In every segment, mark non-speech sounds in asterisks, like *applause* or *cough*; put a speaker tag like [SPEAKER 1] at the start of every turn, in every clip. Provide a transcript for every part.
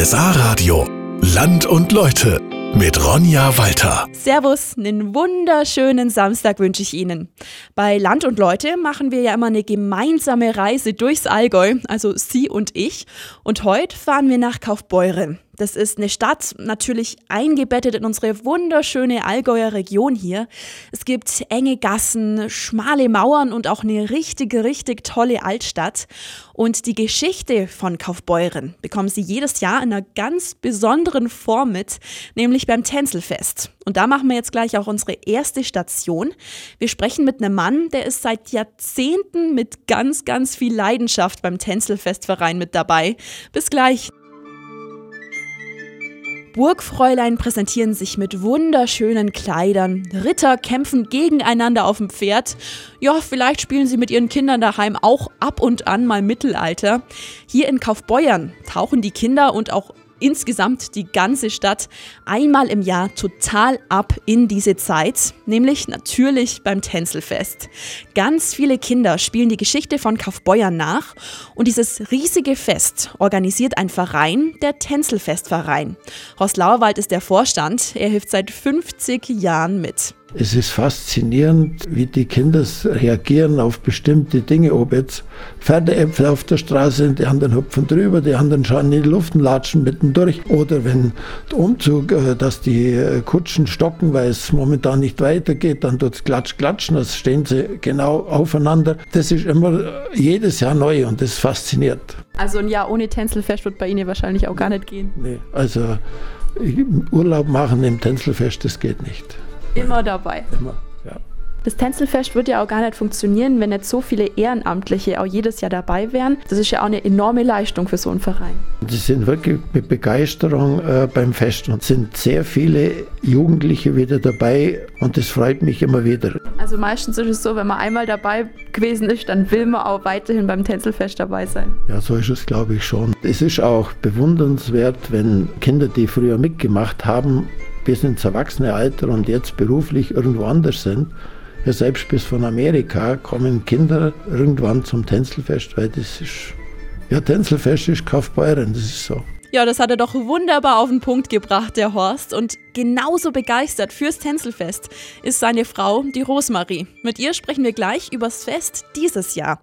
[SPEAKER 1] RSA Radio. Land und Leute mit Ronja Walter.
[SPEAKER 2] Servus, einen wunderschönen Samstag wünsche ich Ihnen. Bei Land und Leute machen wir ja immer eine gemeinsame Reise durchs Allgäu, also Sie und ich. Und heute fahren wir nach Kaufbeuren. Das ist eine Stadt, natürlich eingebettet in unsere wunderschöne Allgäuer Region hier. Es gibt enge Gassen, schmale Mauern und auch eine richtig, richtig tolle Altstadt. Und die Geschichte von Kaufbeuren bekommen Sie jedes Jahr in einer ganz besonderen Form mit, nämlich beim Tänzelfest. Und da machen wir jetzt gleich auch unsere erste Station. Wir sprechen mit einem Mann, der ist seit Jahrzehnten mit ganz, ganz viel Leidenschaft beim Tänzelfestverein mit dabei. Bis gleich. Burgfräulein präsentieren sich mit wunderschönen Kleidern. Ritter kämpfen gegeneinander auf dem Pferd. Ja, vielleicht spielen sie mit ihren Kindern daheim auch ab und an mal Mittelalter. Hier in Kaufbeuern tauchen die Kinder und auch insgesamt die ganze Stadt einmal im Jahr total ab in diese Zeit, nämlich natürlich beim Tänzelfest. Ganz viele Kinder spielen die Geschichte von Kaufbeuern nach und dieses riesige Fest organisiert ein Verein, der Tänzelfestverein. Horst Lauerwald ist der Vorstand, er hilft seit 50 Jahren mit.
[SPEAKER 3] Es ist faszinierend, wie die Kinder reagieren auf bestimmte Dinge. Ob jetzt Pferdeäpfel auf der Straße sind, die anderen hüpfen drüber, die anderen schauen in die Luft und latschen mittendurch. Oder wenn der Umzug, äh, dass die äh, Kutschen stocken, weil es momentan nicht weitergeht, dann tut es klatsch, klatschen, dann stehen sie genau aufeinander. Das ist immer äh, jedes Jahr neu und das fasziniert.
[SPEAKER 2] Also ein Jahr ohne Tänzelfest wird bei Ihnen wahrscheinlich auch gar nicht gehen.
[SPEAKER 3] Nee, also Urlaub machen im Tänzelfest, das geht nicht.
[SPEAKER 2] Immer dabei.
[SPEAKER 3] Immer, ja.
[SPEAKER 2] Das Tänzelfest würde ja auch gar nicht funktionieren, wenn nicht so viele Ehrenamtliche auch jedes Jahr dabei wären. Das ist ja auch eine enorme Leistung für so einen Verein.
[SPEAKER 3] Sie sind wirklich mit Begeisterung äh, beim Fest und sind sehr viele Jugendliche wieder dabei und das freut mich immer wieder.
[SPEAKER 2] Also meistens ist es so, wenn man einmal dabei gewesen ist, dann will man auch weiterhin beim Tänzelfest dabei sein.
[SPEAKER 3] Ja, so ist es, glaube ich, schon. Es ist auch bewundernswert, wenn Kinder, die früher mitgemacht haben, bis ins Erwachsenealter und jetzt beruflich irgendwo anders sind. Ja, selbst bis von Amerika kommen Kinder irgendwann zum Tänzelfest, weil das ist, ja, Tänzelfest ist Kaufbeuren, das ist so.
[SPEAKER 2] Ja, das hat er doch wunderbar auf den Punkt gebracht, der Horst. Und genauso begeistert fürs Tänzelfest ist seine Frau, die Rosmarie. Mit ihr sprechen wir gleich übers Fest dieses Jahr.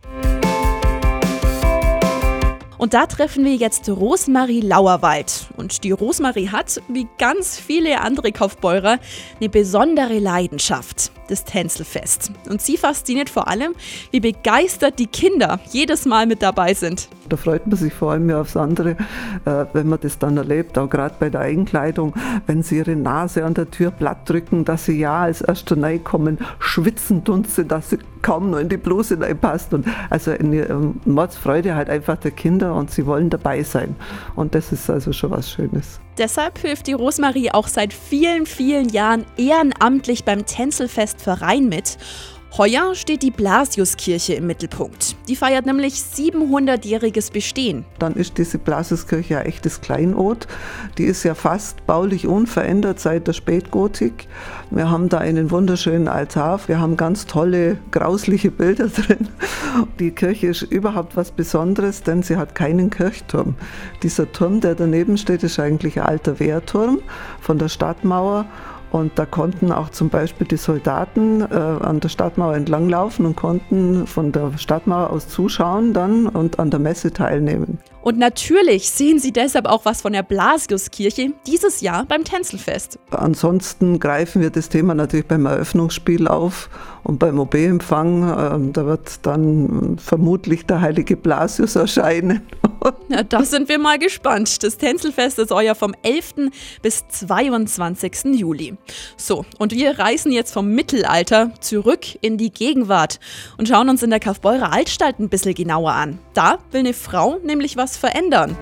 [SPEAKER 2] Und da treffen wir jetzt Rosmarie Lauerwald. Und die Rosmarie hat, wie ganz viele andere Kaufbeurer, eine besondere Leidenschaft, das Tänzelfest. Und sie fasziniert vor allem, wie begeistert die Kinder jedes Mal mit dabei sind.
[SPEAKER 4] Da freut man sich vor allem aufs andere, äh, wenn man das dann erlebt, auch gerade bei der Einkleidung, wenn sie ihre Nase an der Tür platt drücken, dass sie ja als Erster kommen, schwitzen tun sie, dass sie kaum noch in die Bluse reinpasst. Und also eine ähm, Mordsfreude halt einfach der Kinder und sie wollen dabei sein. Und das ist also schon was Schönes.
[SPEAKER 2] Deshalb hilft die Rosmarie auch seit vielen, vielen Jahren ehrenamtlich beim Tänzelfest Verein mit Heuer steht die Blasiuskirche im Mittelpunkt. Die feiert nämlich 700-jähriges Bestehen.
[SPEAKER 4] Dann ist diese Blasiuskirche ja echtes Kleinod. Die ist ja fast baulich unverändert seit der Spätgotik. Wir haben da einen wunderschönen Altar. Wir haben ganz tolle, grausliche Bilder *laughs* drin. Die Kirche ist überhaupt was Besonderes, denn sie hat keinen Kirchturm. Dieser Turm, der daneben steht, ist eigentlich ein alter Wehrturm von der Stadtmauer. Und da konnten auch zum Beispiel die Soldaten äh, an der Stadtmauer entlanglaufen und konnten von der Stadtmauer aus zuschauen dann und an der Messe teilnehmen.
[SPEAKER 2] Und natürlich sehen Sie deshalb auch was von der Blasiuskirche dieses Jahr beim Tänzelfest.
[SPEAKER 4] Ansonsten greifen wir das Thema natürlich beim Eröffnungsspiel auf und beim OB-Empfang. Äh, da wird dann vermutlich der heilige Blasius erscheinen. *laughs*
[SPEAKER 2] Ja, da sind wir mal gespannt. Das Tänzelfest ist euer vom 11. bis 22. Juli. So, und wir reisen jetzt vom Mittelalter zurück in die Gegenwart und schauen uns in der Kaufbeurer Altstadt ein bisschen genauer an. Da will eine Frau nämlich was verändern.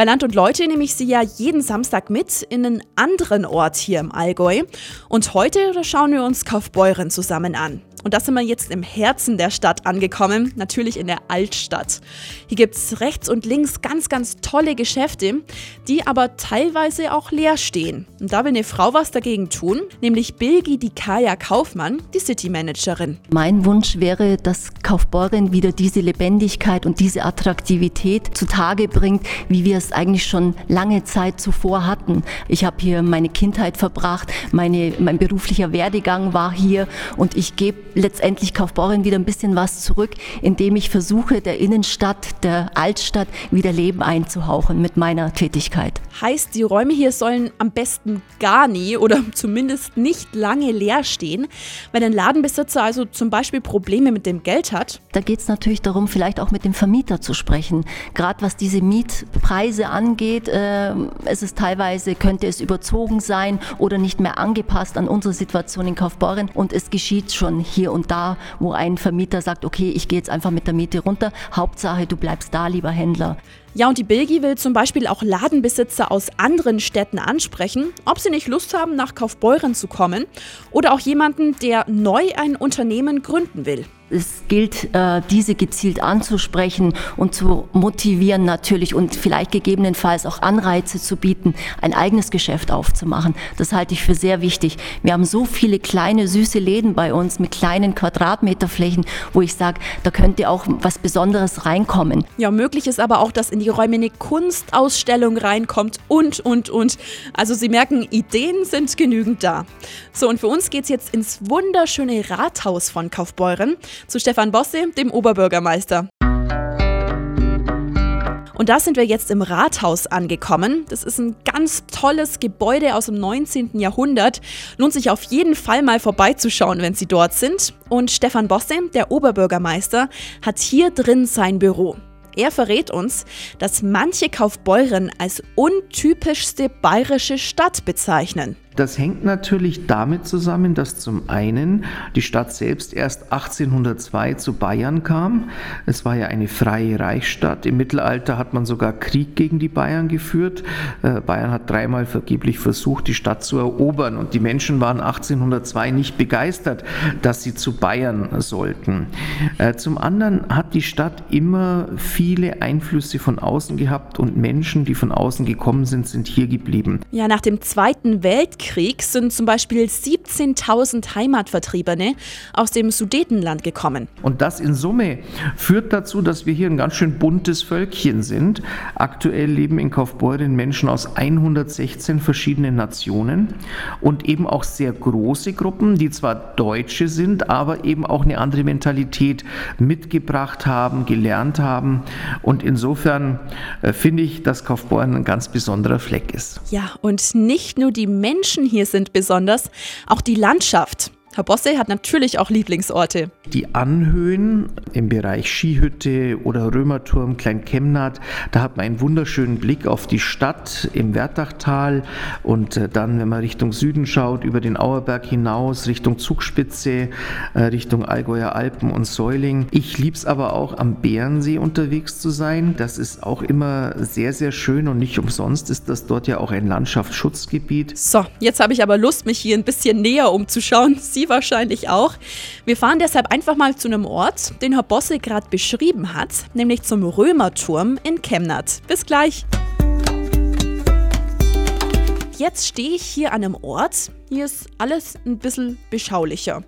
[SPEAKER 2] Bei Land und Leute nehme ich Sie ja jeden Samstag mit in einen anderen Ort hier im Allgäu. Und heute schauen wir uns Kaufbeuren zusammen an. Und da sind wir jetzt im Herzen der Stadt angekommen, natürlich in der Altstadt. Hier gibt es rechts und links ganz, ganz tolle Geschäfte, die aber teilweise auch leer stehen. Und da will eine Frau was dagegen tun, nämlich Bilgi die Kaufmann, die City Managerin.
[SPEAKER 5] Mein Wunsch wäre, dass Kaufbeuren wieder diese Lebendigkeit und diese Attraktivität zutage bringt, wie wir es eigentlich schon lange Zeit zuvor hatten. Ich habe hier meine Kindheit verbracht, meine, mein beruflicher Werdegang war hier und ich gebe letztendlich Kaufbeuren wieder ein bisschen was zurück, indem ich versuche, der Innenstadt, der Altstadt wieder Leben einzuhauchen mit meiner Tätigkeit.
[SPEAKER 2] Heißt, die Räume hier sollen am besten gar nie oder *laughs* zumindest nicht lange leer stehen. Wenn ein Ladenbesitzer also zum Beispiel Probleme mit dem Geld hat.
[SPEAKER 5] Da geht es natürlich darum, vielleicht auch mit dem Vermieter zu sprechen. Gerade was diese Mietpreise angeht, äh, es ist teilweise, könnte es überzogen sein oder nicht mehr angepasst an unsere Situation in Kaufbeuren. Und es geschieht schon hier und da, wo ein Vermieter sagt, okay, ich gehe jetzt einfach mit der Miete runter. Hauptsache, du bleibst da, lieber Händler.
[SPEAKER 2] Ja, und die Bilgi will zum Beispiel auch Ladenbesitzer aus anderen Städten ansprechen, ob sie nicht Lust haben, nach Kaufbeuren zu kommen oder auch jemanden, der neu ein Unternehmen gründen will.
[SPEAKER 5] Es gilt, äh, diese gezielt anzusprechen und zu motivieren natürlich und vielleicht gegebenenfalls auch Anreize zu bieten, ein eigenes Geschäft aufzumachen. Das halte ich für sehr wichtig. Wir haben so viele kleine, süße Läden bei uns mit kleinen Quadratmeterflächen, wo ich sage, da könnte auch was Besonderes reinkommen.
[SPEAKER 2] Ja, möglich ist aber auch, dass in die Räume eine Kunstausstellung reinkommt und, und, und. Also Sie merken, Ideen sind genügend da. So, und für uns geht es jetzt ins wunderschöne Rathaus von Kaufbeuren zu Stefan Bosse, dem Oberbürgermeister. Und da sind wir jetzt im Rathaus angekommen. Das ist ein ganz tolles Gebäude aus dem 19. Jahrhundert. Lohnt sich auf jeden Fall mal vorbeizuschauen, wenn Sie dort sind. Und Stefan Bosse, der Oberbürgermeister, hat hier drin sein Büro. Er verrät uns, dass manche Kaufbeuren als untypischste bayerische Stadt bezeichnen.
[SPEAKER 6] Das hängt natürlich damit zusammen, dass zum einen die Stadt selbst erst 1802 zu Bayern kam. Es war ja eine freie Reichsstadt. Im Mittelalter hat man sogar Krieg gegen die Bayern geführt. Äh, Bayern hat dreimal vergeblich versucht, die Stadt zu erobern und die Menschen waren 1802 nicht begeistert, dass sie zu Bayern sollten. Äh, zum anderen hat die Stadt immer viele Einflüsse von außen gehabt und Menschen, die von außen gekommen sind, sind hier geblieben.
[SPEAKER 2] Ja, nach dem Zweiten Weltkrieg Krieg sind zum Beispiel 17.000 Heimatvertriebene aus dem Sudetenland gekommen.
[SPEAKER 6] Und das in Summe führt dazu, dass wir hier ein ganz schön buntes Völkchen sind. Aktuell leben in Kaufbeuren Menschen aus 116 verschiedenen Nationen und eben auch sehr große Gruppen, die zwar Deutsche sind, aber eben auch eine andere Mentalität mitgebracht haben, gelernt haben. Und insofern äh, finde ich, dass Kaufbeuren ein ganz besonderer Fleck ist.
[SPEAKER 2] Ja, und nicht nur die Menschen, Menschen hier sind besonders, auch die Landschaft. Herr Bosse hat natürlich auch Lieblingsorte.
[SPEAKER 6] Die Anhöhen im Bereich Skihütte oder Römerturm, Kleinkemnat, da hat man einen wunderschönen Blick auf die Stadt im Wertachtal und äh, dann, wenn man Richtung Süden schaut, über den Auerberg hinaus, Richtung Zugspitze, äh, Richtung Allgäuer Alpen und Säuling. Ich liebe es aber auch am Bärensee unterwegs zu sein. Das ist auch immer sehr, sehr schön und nicht umsonst ist das dort ja auch ein Landschaftsschutzgebiet.
[SPEAKER 2] So, jetzt habe ich aber Lust, mich hier ein bisschen näher umzuschauen. Sie Sie wahrscheinlich auch. Wir fahren deshalb einfach mal zu einem Ort, den Herr Bosse gerade beschrieben hat, nämlich zum Römerturm in Chemnat. Bis gleich! Jetzt stehe ich hier an einem Ort. Hier ist alles ein bisschen beschaulicher.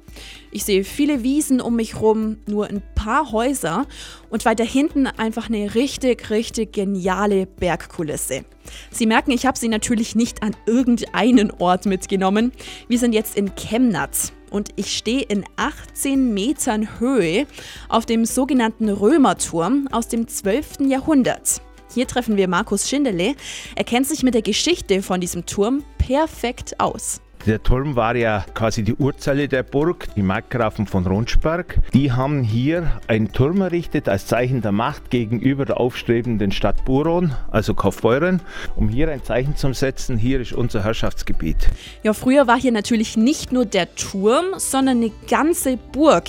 [SPEAKER 2] Ich sehe viele Wiesen um mich rum, nur ein paar Häuser und weiter hinten einfach eine richtig, richtig geniale Bergkulisse. Sie merken, ich habe Sie natürlich nicht an irgendeinen Ort mitgenommen. Wir sind jetzt in Chemnat und ich stehe in 18 Metern Höhe auf dem sogenannten Römerturm aus dem 12. Jahrhundert. Hier treffen wir Markus Schindele. Er kennt sich mit der Geschichte von diesem Turm perfekt aus.
[SPEAKER 7] Der Turm war ja quasi die Urzelle der Burg, die Markgrafen von Ronsberg. Die haben hier einen Turm errichtet als Zeichen der Macht gegenüber der aufstrebenden Stadt Buron, also Kaufbeuren, um hier ein Zeichen zu setzen, hier ist unser Herrschaftsgebiet.
[SPEAKER 2] Ja, früher war hier natürlich nicht nur der Turm, sondern eine ganze Burg.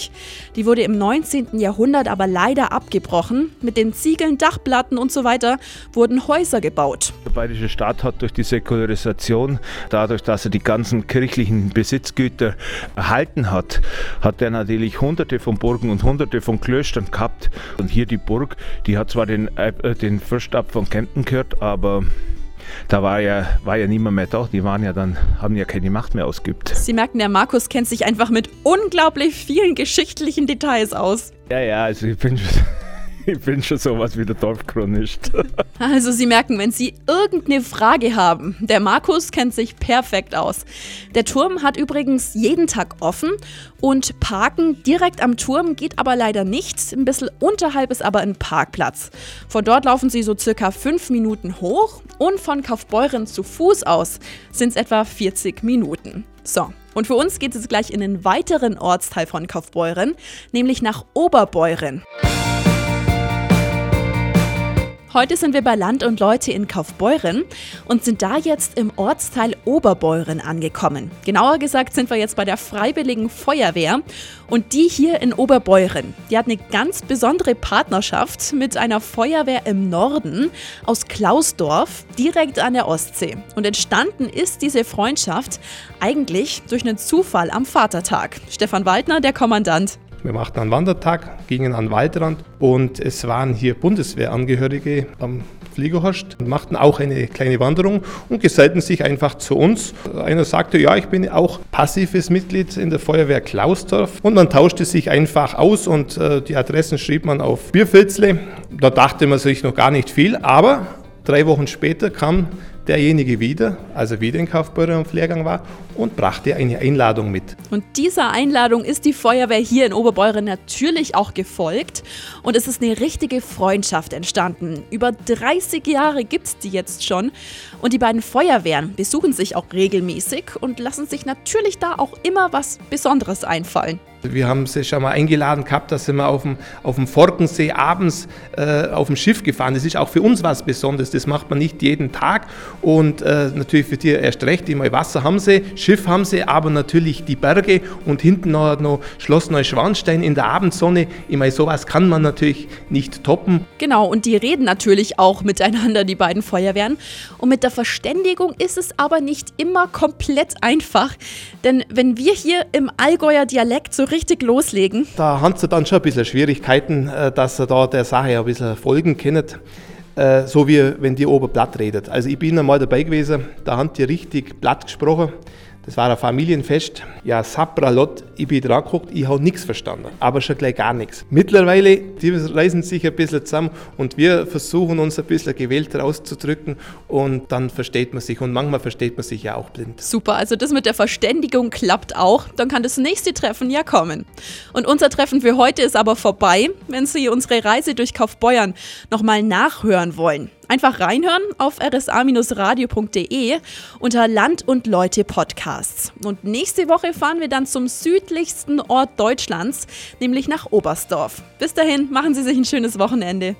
[SPEAKER 2] Die wurde im 19. Jahrhundert aber leider abgebrochen. Mit den Ziegeln, Dachplatten und so weiter wurden Häuser gebaut.
[SPEAKER 7] Der bayerische Staat hat durch die Säkularisation, dadurch, dass er die ganzen seinen kirchlichen Besitzgüter erhalten hat, hat er natürlich hunderte von Burgen und hunderte von Klöstern gehabt. Und hier die Burg, die hat zwar den, äh, den Fürstab von Kempten gehört, aber da war ja, war ja niemand mehr da. Die waren ja dann, haben ja keine Macht mehr ausgeübt.
[SPEAKER 2] Sie merken, der Markus kennt sich einfach mit unglaublich vielen geschichtlichen Details aus.
[SPEAKER 7] Ja, ja, also ich bin schon, ich bin schon sowas wie der Dorfchronist. *laughs*
[SPEAKER 2] Also Sie merken, wenn Sie irgendeine Frage haben, der Markus kennt sich perfekt aus. Der Turm hat übrigens jeden Tag offen und Parken direkt am Turm geht aber leider nicht. Ein bisschen unterhalb ist aber ein Parkplatz. Von dort laufen Sie so circa fünf Minuten hoch und von Kaufbeuren zu Fuß aus sind es etwa 40 Minuten. So, und für uns geht es gleich in einen weiteren Ortsteil von Kaufbeuren, nämlich nach Oberbeuren. Heute sind wir bei Land und Leute in Kaufbeuren und sind da jetzt im Ortsteil Oberbeuren angekommen. Genauer gesagt sind wir jetzt bei der Freiwilligen Feuerwehr und die hier in Oberbeuren. Die hat eine ganz besondere Partnerschaft mit einer Feuerwehr im Norden aus Klausdorf, direkt an der Ostsee. Und entstanden ist diese Freundschaft eigentlich durch einen Zufall am Vatertag. Stefan Waldner, der Kommandant.
[SPEAKER 8] Wir machten einen Wandertag, gingen an den Waldrand und es waren hier Bundeswehrangehörige am Fliegerhorst und machten auch eine kleine Wanderung und gesellten sich einfach zu uns. Einer sagte, ja, ich bin auch passives Mitglied in der Feuerwehr Klausdorf und man tauschte sich einfach aus und äh, die Adressen schrieb man auf Bierfilzle. Da dachte man sich noch gar nicht viel, aber drei Wochen später kam derjenige wieder, also wieder in Kaufbeuren am Lehrgang war und brachte eine Einladung mit.
[SPEAKER 2] Und dieser Einladung ist die Feuerwehr hier in Oberbeuren natürlich auch gefolgt und es ist eine richtige Freundschaft entstanden. Über 30 Jahre gibt es die jetzt schon und die beiden Feuerwehren besuchen sich auch regelmäßig und lassen sich natürlich da auch immer was Besonderes einfallen.
[SPEAKER 8] Wir haben sie schon mal eingeladen gehabt, dass sind wir auf dem, auf dem Forkensee abends äh, auf dem Schiff gefahren. Das ist auch für uns was Besonderes. Das macht man nicht jeden Tag. Und äh, natürlich für die erst recht, immer Wasser haben sie, Schiff haben sie, aber natürlich die Berge und hinten noch, noch Schloss Neuschwanstein in der Abendsonne. Immer sowas kann man natürlich nicht toppen.
[SPEAKER 2] Genau, und die reden natürlich auch miteinander, die beiden Feuerwehren. Und mit der Verständigung ist es aber nicht immer komplett einfach. Denn wenn wir hier im Allgäuer Dialekt so richtig loslegen.
[SPEAKER 8] Da haben sie dann schon ein bisschen Schwierigkeiten, äh, dass sie da der Sache ein bisschen folgen können. Äh, so wie wenn die Oberblatt redet. Also ich bin einmal dabei gewesen, da haben die richtig platt gesprochen. Das war ein Familienfest. Ja, Sapralot, ich bin dran geguckt, ich habe nichts verstanden, aber schon gleich gar nichts. Mittlerweile, die reißen sich ein bisschen zusammen und wir versuchen uns ein bisschen gewählt rauszudrücken und dann versteht man sich und manchmal versteht man sich ja auch blind.
[SPEAKER 2] Super, also das mit der Verständigung klappt auch, dann kann das nächste Treffen ja kommen. Und unser Treffen für heute ist aber vorbei. Wenn Sie unsere Reise durch Kaufbeuern nochmal nachhören wollen, Einfach reinhören auf rsa-radio.de unter Land und Leute Podcasts. Und nächste Woche fahren wir dann zum südlichsten Ort Deutschlands, nämlich nach Oberstdorf. Bis dahin, machen Sie sich ein schönes Wochenende.